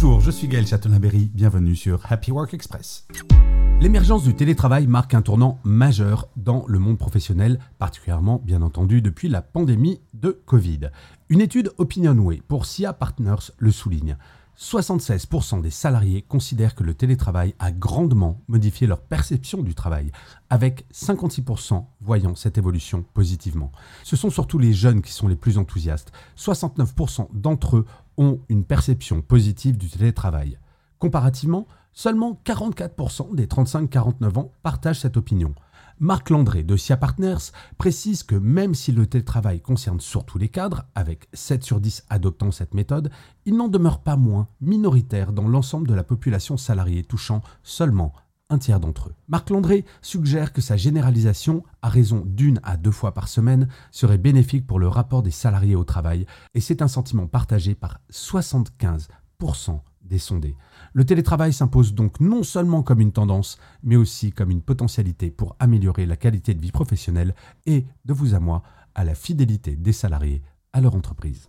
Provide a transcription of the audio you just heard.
Bonjour, je suis Gaël Chatonaberry, bienvenue sur Happy Work Express. L'émergence du télétravail marque un tournant majeur dans le monde professionnel, particulièrement bien entendu depuis la pandémie de Covid. Une étude Opinionway pour SIA Partners le souligne. 76% des salariés considèrent que le télétravail a grandement modifié leur perception du travail, avec 56% voyant cette évolution positivement. Ce sont surtout les jeunes qui sont les plus enthousiastes. 69% d'entre eux ont une perception positive du télétravail. Comparativement, seulement 44% des 35-49 ans partagent cette opinion. Marc Landré de SIA Partners précise que même si le télétravail concerne surtout les cadres, avec 7 sur 10 adoptant cette méthode, il n'en demeure pas moins minoritaire dans l'ensemble de la population salariée, touchant seulement un tiers d'entre eux. Marc Landré suggère que sa généralisation, à raison d'une à deux fois par semaine, serait bénéfique pour le rapport des salariés au travail, et c'est un sentiment partagé par 75% des sondés. Le télétravail s'impose donc non seulement comme une tendance, mais aussi comme une potentialité pour améliorer la qualité de vie professionnelle et, de vous à moi, à la fidélité des salariés à leur entreprise.